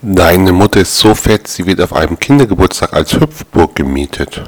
Deine Mutter ist so fett, sie wird auf einem Kindergeburtstag als Hüpfburg gemietet.